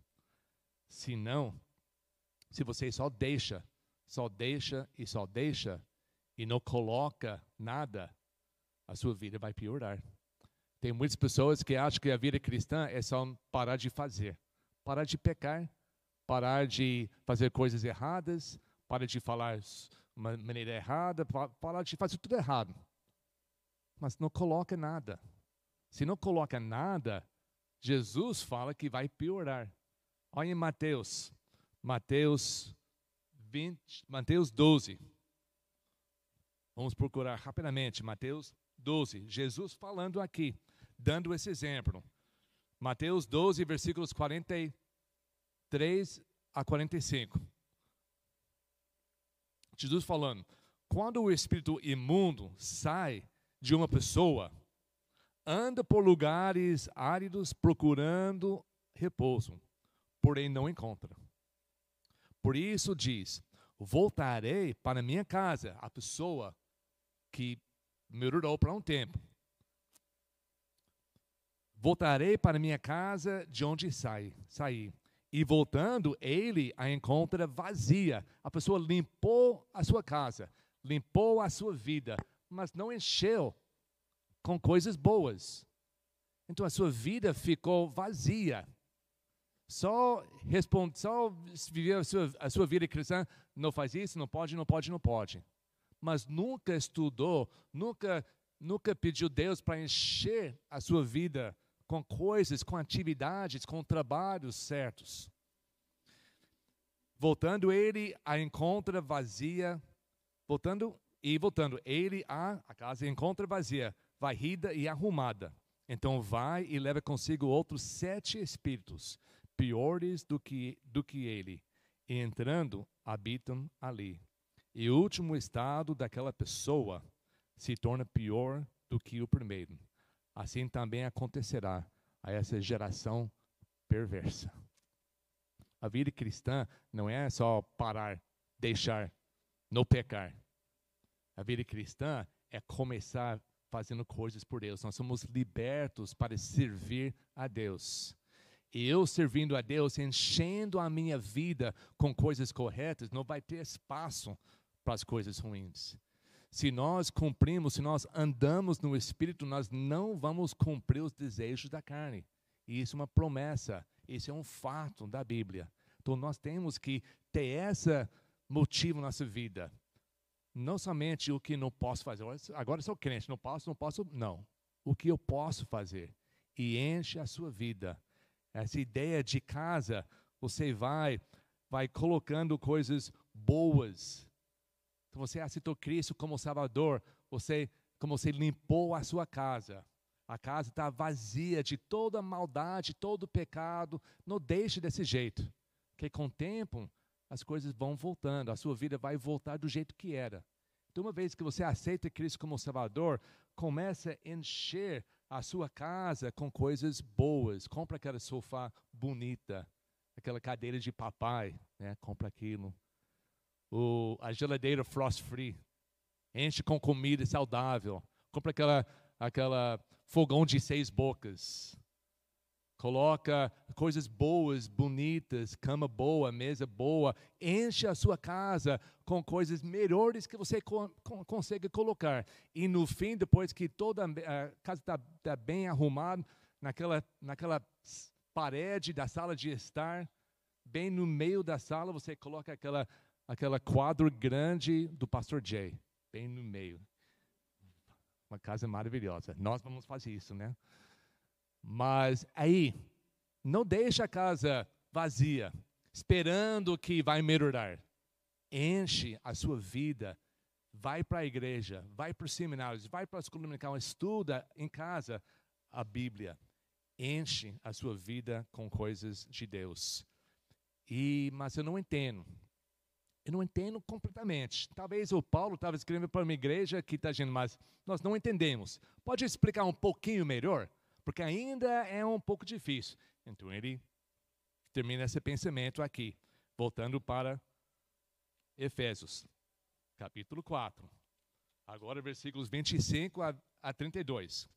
Se não, se você só deixa, só deixa e só deixa e não coloca nada, a sua vida vai piorar. Tem muitas pessoas que acham que a vida cristã é só parar de fazer, parar de pecar, parar de fazer coisas erradas, parar de falar uma maneira errada, parar de fazer tudo errado. Mas não coloca nada. Se não coloca nada, Jesus fala que vai piorar. Olha em Mateus, Mateus 20, Mateus 12. Vamos procurar rapidamente, Mateus 12. Jesus falando aqui, dando esse exemplo. Mateus 12, versículos 43 a 45. Jesus falando: quando o espírito imundo sai de uma pessoa, anda por lugares áridos procurando repouso, porém não encontra. Por isso diz: Voltarei para minha casa, a pessoa que me orou para um tempo. Voltarei para minha casa de onde saí, saí. E voltando, ele a encontra vazia. A pessoa limpou a sua casa, limpou a sua vida, mas não encheu com coisas boas. Então a sua vida ficou vazia. Só responde, só viver a sua, a sua vida cristã, não faz isso, não pode, não pode, não pode. Mas nunca estudou, nunca, nunca pediu Deus para encher a sua vida com coisas, com atividades, com trabalhos certos. Voltando, ele a encontra vazia. Voltando e voltando, ele a, a casa encontra vazia, varrida e arrumada. Então vai e leva consigo outros sete espíritos, piores do que, do que ele, e entrando, habitam ali. E o último estado daquela pessoa se torna pior do que o primeiro. Assim também acontecerá a essa geração perversa. A vida cristã não é só parar, deixar, não pecar. A vida cristã é começar fazendo coisas por Deus. Nós somos libertos para servir a Deus. E eu servindo a Deus, enchendo a minha vida com coisas corretas, não vai ter espaço para as coisas ruins. Se nós cumprimos, se nós andamos no Espírito, nós não vamos cumprir os desejos da carne. E isso é uma promessa, isso é um fato da Bíblia. Então nós temos que ter esse motivo na nossa vida. Não somente o que não posso fazer. Agora sou crente, não posso, não posso. Não. O que eu posso fazer. E enche a sua vida. Essa ideia de casa, você vai, vai colocando coisas boas. Então você aceitou Cristo como Salvador. Você, como você limpou a sua casa. A casa está vazia de toda maldade, todo pecado. Não deixe desse jeito. Que com o tempo as coisas vão voltando, a sua vida vai voltar do jeito que era. De uma vez que você aceita Cristo como Salvador, comece a encher a sua casa com coisas boas. Compra aquela sofá bonita, aquela cadeira de papai, né? Compra aquilo. O, a geladeira frost free. Enche com comida saudável. Compra aquela, aquela fogão de seis bocas. Coloca coisas boas, bonitas, cama boa, mesa boa. Enche a sua casa com coisas melhores que você co consegue colocar. E no fim, depois que toda a casa está tá bem arrumada, naquela, naquela parede da sala de estar, bem no meio da sala, você coloca aquela, aquela quadro grande do pastor Jay, bem no meio. Uma casa maravilhosa. Nós vamos fazer isso, né? Mas aí, não deixa a casa vazia, esperando que vai melhorar. Enche a sua vida. Vai para a igreja, vai para os seminários, vai para a escola dominical, estuda em casa a Bíblia. Enche a sua vida com coisas de Deus. E, mas eu não entendo. Eu não entendo completamente. Talvez o Paulo estava escrevendo para uma igreja que está dizendo, mas nós não entendemos. Pode explicar um pouquinho melhor? Porque ainda é um pouco difícil. Então ele termina esse pensamento aqui, voltando para Efésios, capítulo 4. Agora, versículos 25 a, a 32.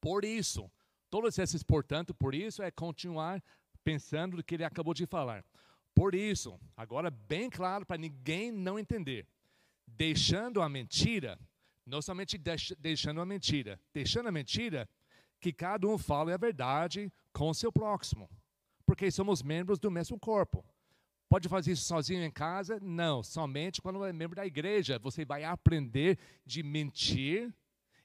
Por isso, todos esses, portanto, por isso é continuar pensando no que ele acabou de falar. Por isso, agora bem claro para ninguém não entender, deixando a mentira, não somente deixando a mentira, deixando a mentira, que cada um fale a verdade com seu próximo, porque somos membros do mesmo corpo. Pode fazer isso sozinho em casa? Não, somente quando é membro da igreja. Você vai aprender de mentir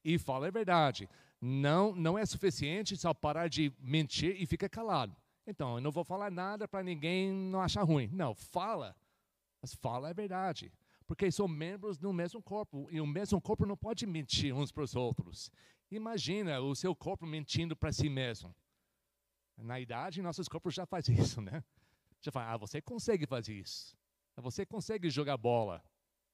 e falar a verdade. Não, não é suficiente só parar de mentir e ficar calado. Então, eu não vou falar nada para ninguém não achar ruim. Não, fala, mas fala a verdade. Porque são membros do mesmo corpo. E o mesmo corpo não pode mentir uns para os outros. Imagina o seu corpo mentindo para si mesmo. Na idade, nossos corpos já fazem isso, né? Já fala, ah, você consegue fazer isso. Você consegue jogar bola.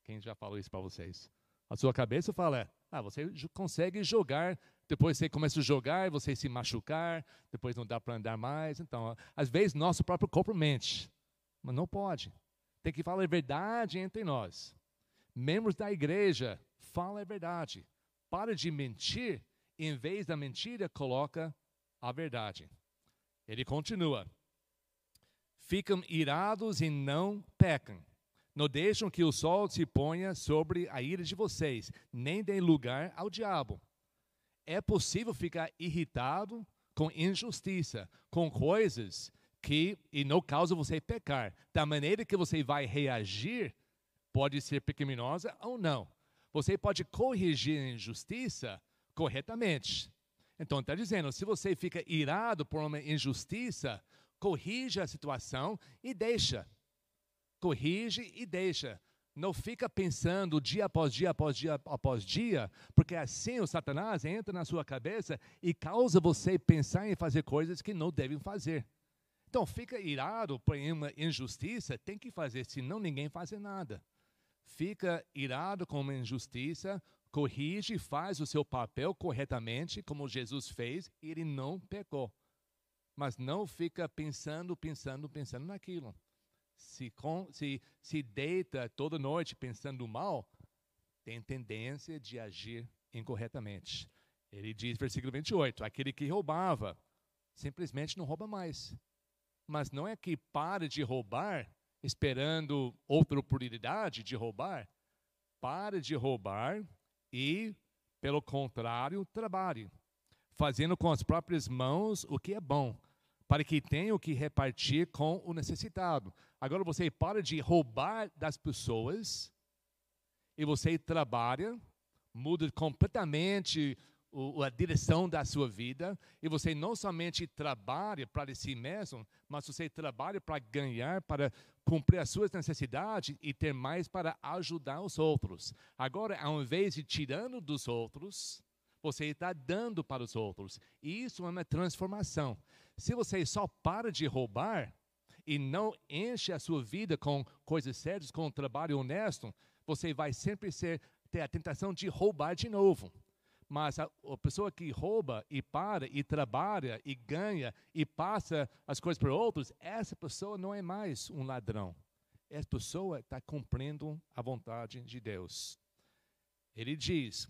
Quem já falou isso para vocês? A sua cabeça fala, ah, você consegue jogar. Depois você começa a jogar, você se machucar, depois não dá para andar mais. Então, às vezes, nosso próprio corpo mente. Mas não pode. Tem que falar a verdade entre nós. Membros da igreja, fala a verdade para de mentir, em vez da mentira, coloca a verdade. Ele continua: Ficam irados e não pecam. Não deixam que o sol se ponha sobre a ira de vocês, nem deem lugar ao diabo. É possível ficar irritado com injustiça, com coisas que e não causam você pecar. Da maneira que você vai reagir, pode ser pecaminosa ou não. Você pode corrigir a injustiça corretamente. Então, está dizendo: se você fica irado por uma injustiça, corrija a situação e deixa. Corrige e deixa. Não fica pensando dia após dia após dia após dia, porque assim o Satanás entra na sua cabeça e causa você pensar em fazer coisas que não devem fazer. Então, fica irado por uma injustiça, tem que fazer, senão ninguém faz nada fica irado com uma injustiça, corrige, faz o seu papel corretamente, como Jesus fez, e ele não pecou. Mas não fica pensando, pensando, pensando naquilo. Se, com, se, se deita toda noite pensando mal, tem tendência de agir incorretamente. Ele diz, versículo 28, aquele que roubava, simplesmente não rouba mais. Mas não é que para de roubar esperando outra oportunidade de roubar, pare de roubar e, pelo contrário, trabalhe, fazendo com as próprias mãos o que é bom, para que tenha o que repartir com o necessitado. Agora você para de roubar das pessoas e você trabalha, muda completamente a direção da sua vida e você não somente trabalha para si mesmo, mas você trabalha para ganhar, para cumprir as suas necessidades e ter mais para ajudar os outros. Agora, ao invés de tirando dos outros, você está dando para os outros. E isso é uma transformação. Se você só para de roubar e não enche a sua vida com coisas sérias, com um trabalho honesto, você vai sempre ser, ter a tentação de roubar de novo. Mas a, a, pessoa que rouba e para e trabalha e ganha e passa as coisas para outros, essa pessoa não é mais um ladrão. Essa pessoa está cumprindo a vontade de Deus. Ele diz,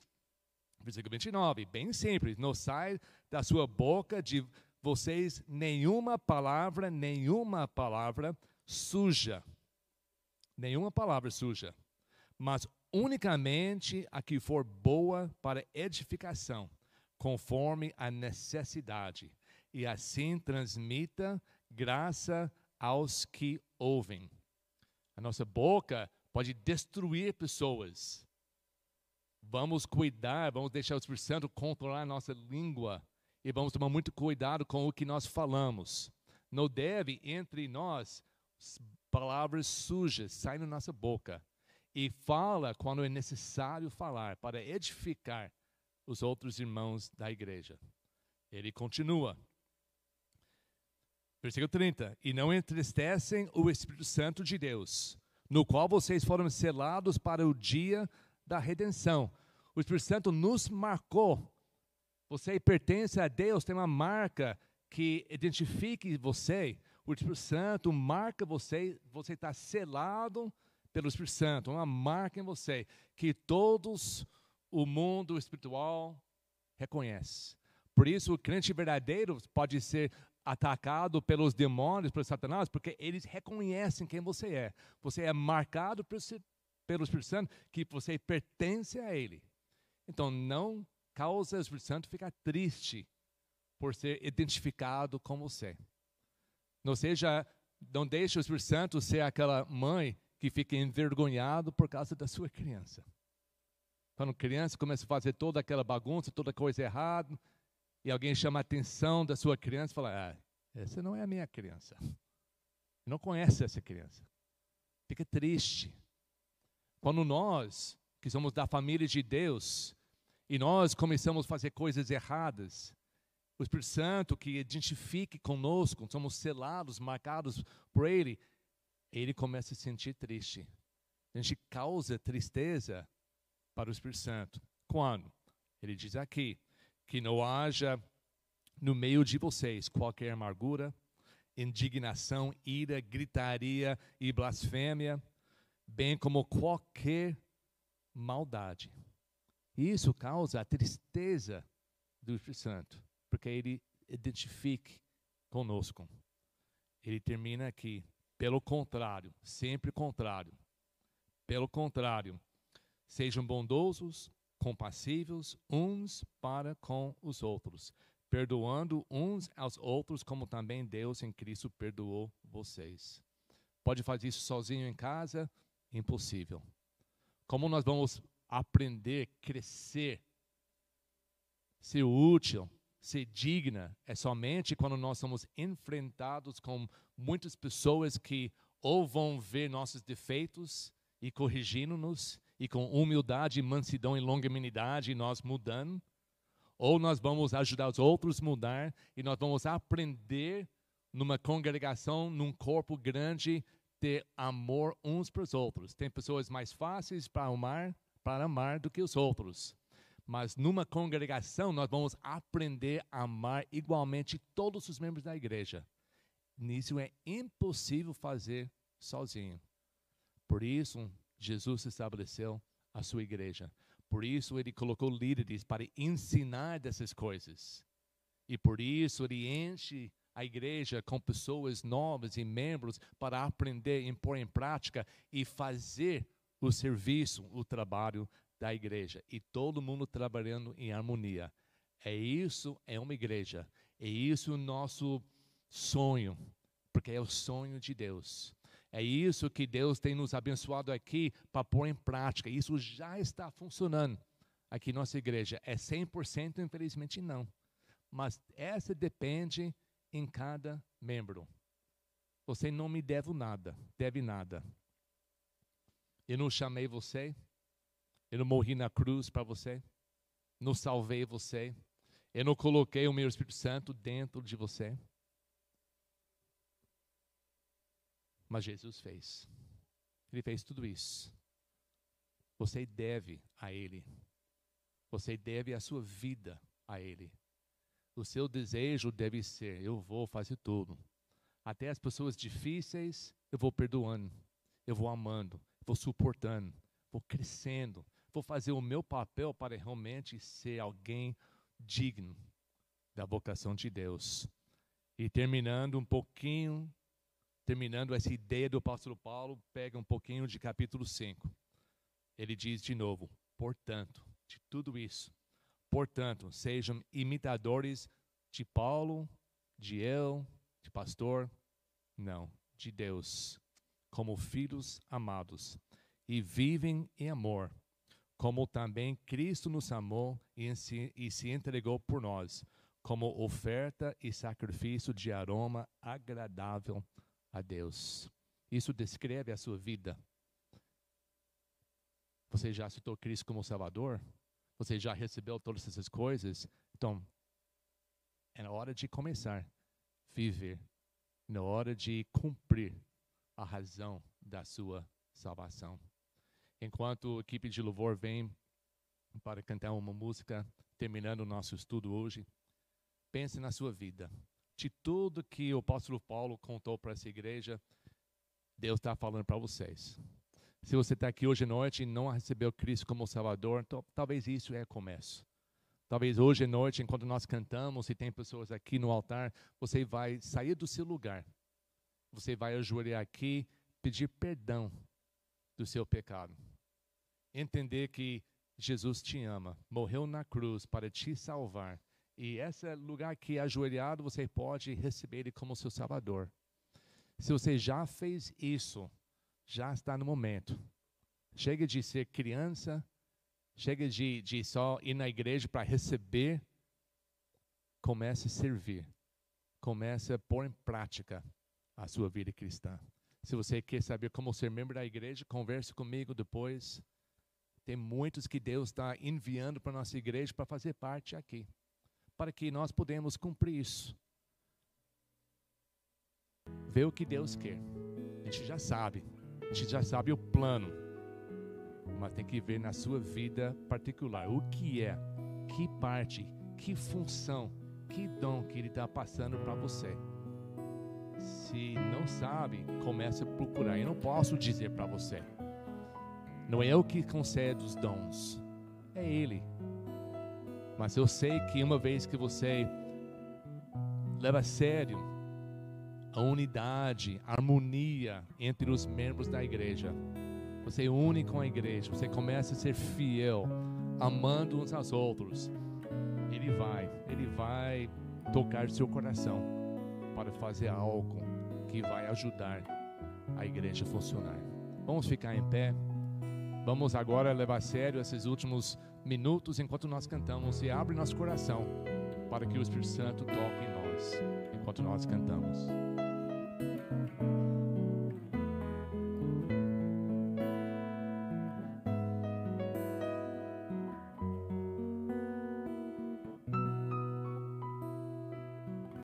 versículo 29, bem simples: não sai da sua boca de vocês nenhuma palavra, nenhuma palavra suja. Nenhuma palavra suja. Mas unicamente a que for boa para edificação, conforme a necessidade, e assim transmita graça aos que ouvem. A nossa boca pode destruir pessoas. Vamos cuidar, vamos deixar o Espírito Santo controlar a nossa língua e vamos tomar muito cuidado com o que nós falamos. Não deve entre nós palavras sujas sair da nossa boca e fala quando é necessário falar para edificar os outros irmãos da igreja. Ele continua. Versículo 30. E não entristecem o Espírito Santo de Deus, no qual vocês foram selados para o dia da redenção. O Espírito Santo nos marcou. Você pertence a Deus, tem uma marca que identifique você. O Espírito Santo marca você, você está selado pelo Espírito Santo, uma marca em você que todos o mundo espiritual reconhece. Por isso, o crente verdadeiro pode ser atacado pelos demônios, por Satanás, porque eles reconhecem quem você é. Você é marcado pelo Espírito Santo, que você pertence a Ele. Então, não causa o Espírito Santo ficar triste por ser identificado com você. Não seja, não deixe o Espírito Santo ser aquela mãe que fica envergonhado por causa da sua criança. Quando criança começa a fazer toda aquela bagunça, toda coisa errada, e alguém chama a atenção da sua criança e fala: ah, essa não é a minha criança. Não conhece essa criança. Fica triste. Quando nós, que somos da família de Deus, e nós começamos a fazer coisas erradas, o Espírito Santo que identifique conosco, somos selados, marcados por Ele, ele começa a se sentir triste. A gente causa tristeza para o Espírito Santo. Quando? Ele diz aqui: que não haja no meio de vocês qualquer amargura, indignação, ira, gritaria e blasfêmia, bem como qualquer maldade. Isso causa a tristeza do Espírito Santo, porque ele identifique conosco. Ele termina aqui: pelo contrário, sempre contrário. Pelo contrário, sejam bondosos, compassivos uns para com os outros, perdoando uns aos outros, como também Deus em Cristo perdoou vocês. Pode fazer isso sozinho em casa? Impossível. Como nós vamos aprender, crescer, ser útil, ser digna, é somente quando nós somos enfrentados com muitas pessoas que ou vão ver nossos defeitos e corrigindo-nos, e com humildade, mansidão e longanimidade nós mudando, ou nós vamos ajudar os outros a mudar e nós vamos aprender numa congregação, num corpo grande, ter amor uns para os outros. Tem pessoas mais fáceis para amar, para amar do que os outros. Mas numa congregação nós vamos aprender a amar igualmente todos os membros da igreja. Nisso é impossível fazer sozinho. Por isso, Jesus estabeleceu a sua igreja. Por isso, ele colocou líderes para ensinar dessas coisas. E por isso, ele enche a igreja com pessoas novas e membros para aprender pôr em prática e fazer o serviço, o trabalho da igreja. E todo mundo trabalhando em harmonia. É isso, é uma igreja. É isso o nosso sonho, porque é o sonho de Deus. É isso que Deus tem nos abençoado aqui para pôr em prática. Isso já está funcionando aqui nossa igreja. É 100%, infelizmente não. Mas essa depende em cada membro. Você não me deve nada, deve nada. Eu não chamei você, eu não morri na cruz para você, não salvei você, eu não coloquei o meu Espírito Santo dentro de você. Mas Jesus fez. Ele fez tudo isso Você deve a Ele. Você deve a sua vida a Ele. O seu desejo deve ser: eu vou fazer tudo. Até as pessoas difíceis, eu vou perdoando, eu vou amando, vou suportando, vou crescendo, vou fazer o meu papel para realmente ser alguém digno da vocação de Deus. E terminando um pouquinho, terminando essa ideia do apóstolo Paulo, pega um pouquinho de capítulo 5. Ele diz de novo: portanto, de tudo isso, portanto, sejam imitadores de Paulo, de eu, de pastor, não, de Deus, como filhos amados, e vivem em amor, como também Cristo nos amou e se, entregou por nós, como oferta e sacrifício de aroma agradável a Deus. Isso descreve a sua vida. Você já citou Cristo como Salvador? Você já recebeu todas essas coisas? Então, é hora de começar a viver, na hora de cumprir a razão da sua salvação. Enquanto a equipe de louvor vem para cantar uma música, terminando o nosso estudo hoje, Pense na sua vida. De tudo que o apóstolo Paulo contou para essa igreja, Deus está falando para vocês. Se você está aqui hoje à noite e não recebeu Cristo como Salvador, então, talvez isso é começo. Talvez hoje à noite, enquanto nós cantamos, se tem pessoas aqui no altar, você vai sair do seu lugar. Você vai ajoelhar aqui, pedir perdão do seu pecado. Entender que Jesus te ama, morreu na cruz para te salvar e esse é lugar que ajoelhado você pode receber Ele como seu Salvador. Se você já fez isso, já está no momento. Chega de ser criança, chega de, de só ir na igreja para receber. Comece a servir. Comece a pôr em prática a sua vida cristã. Se você quer saber como ser membro da igreja, converse comigo depois. Tem muitos que Deus está enviando para a nossa igreja para fazer parte aqui para que nós podemos cumprir isso. Ver o que Deus quer. A gente já sabe. A gente já sabe o plano. Mas tem que ver na sua vida particular o que é, que parte, que função, que dom que Ele está passando para você. Se não sabe, comece a procurar. Eu não posso dizer para você. Não é eu que concede os dons, é Ele. Mas eu sei que uma vez que você leva a sério a unidade, a harmonia entre os membros da igreja, você une com a igreja, você começa a ser fiel, amando uns aos outros, Ele vai, Ele vai tocar seu coração para fazer algo que vai ajudar a igreja a funcionar. Vamos ficar em pé. Vamos agora levar a sério esses últimos minutos enquanto nós cantamos e abre nosso coração para que o Espírito Santo toque em nós enquanto nós cantamos.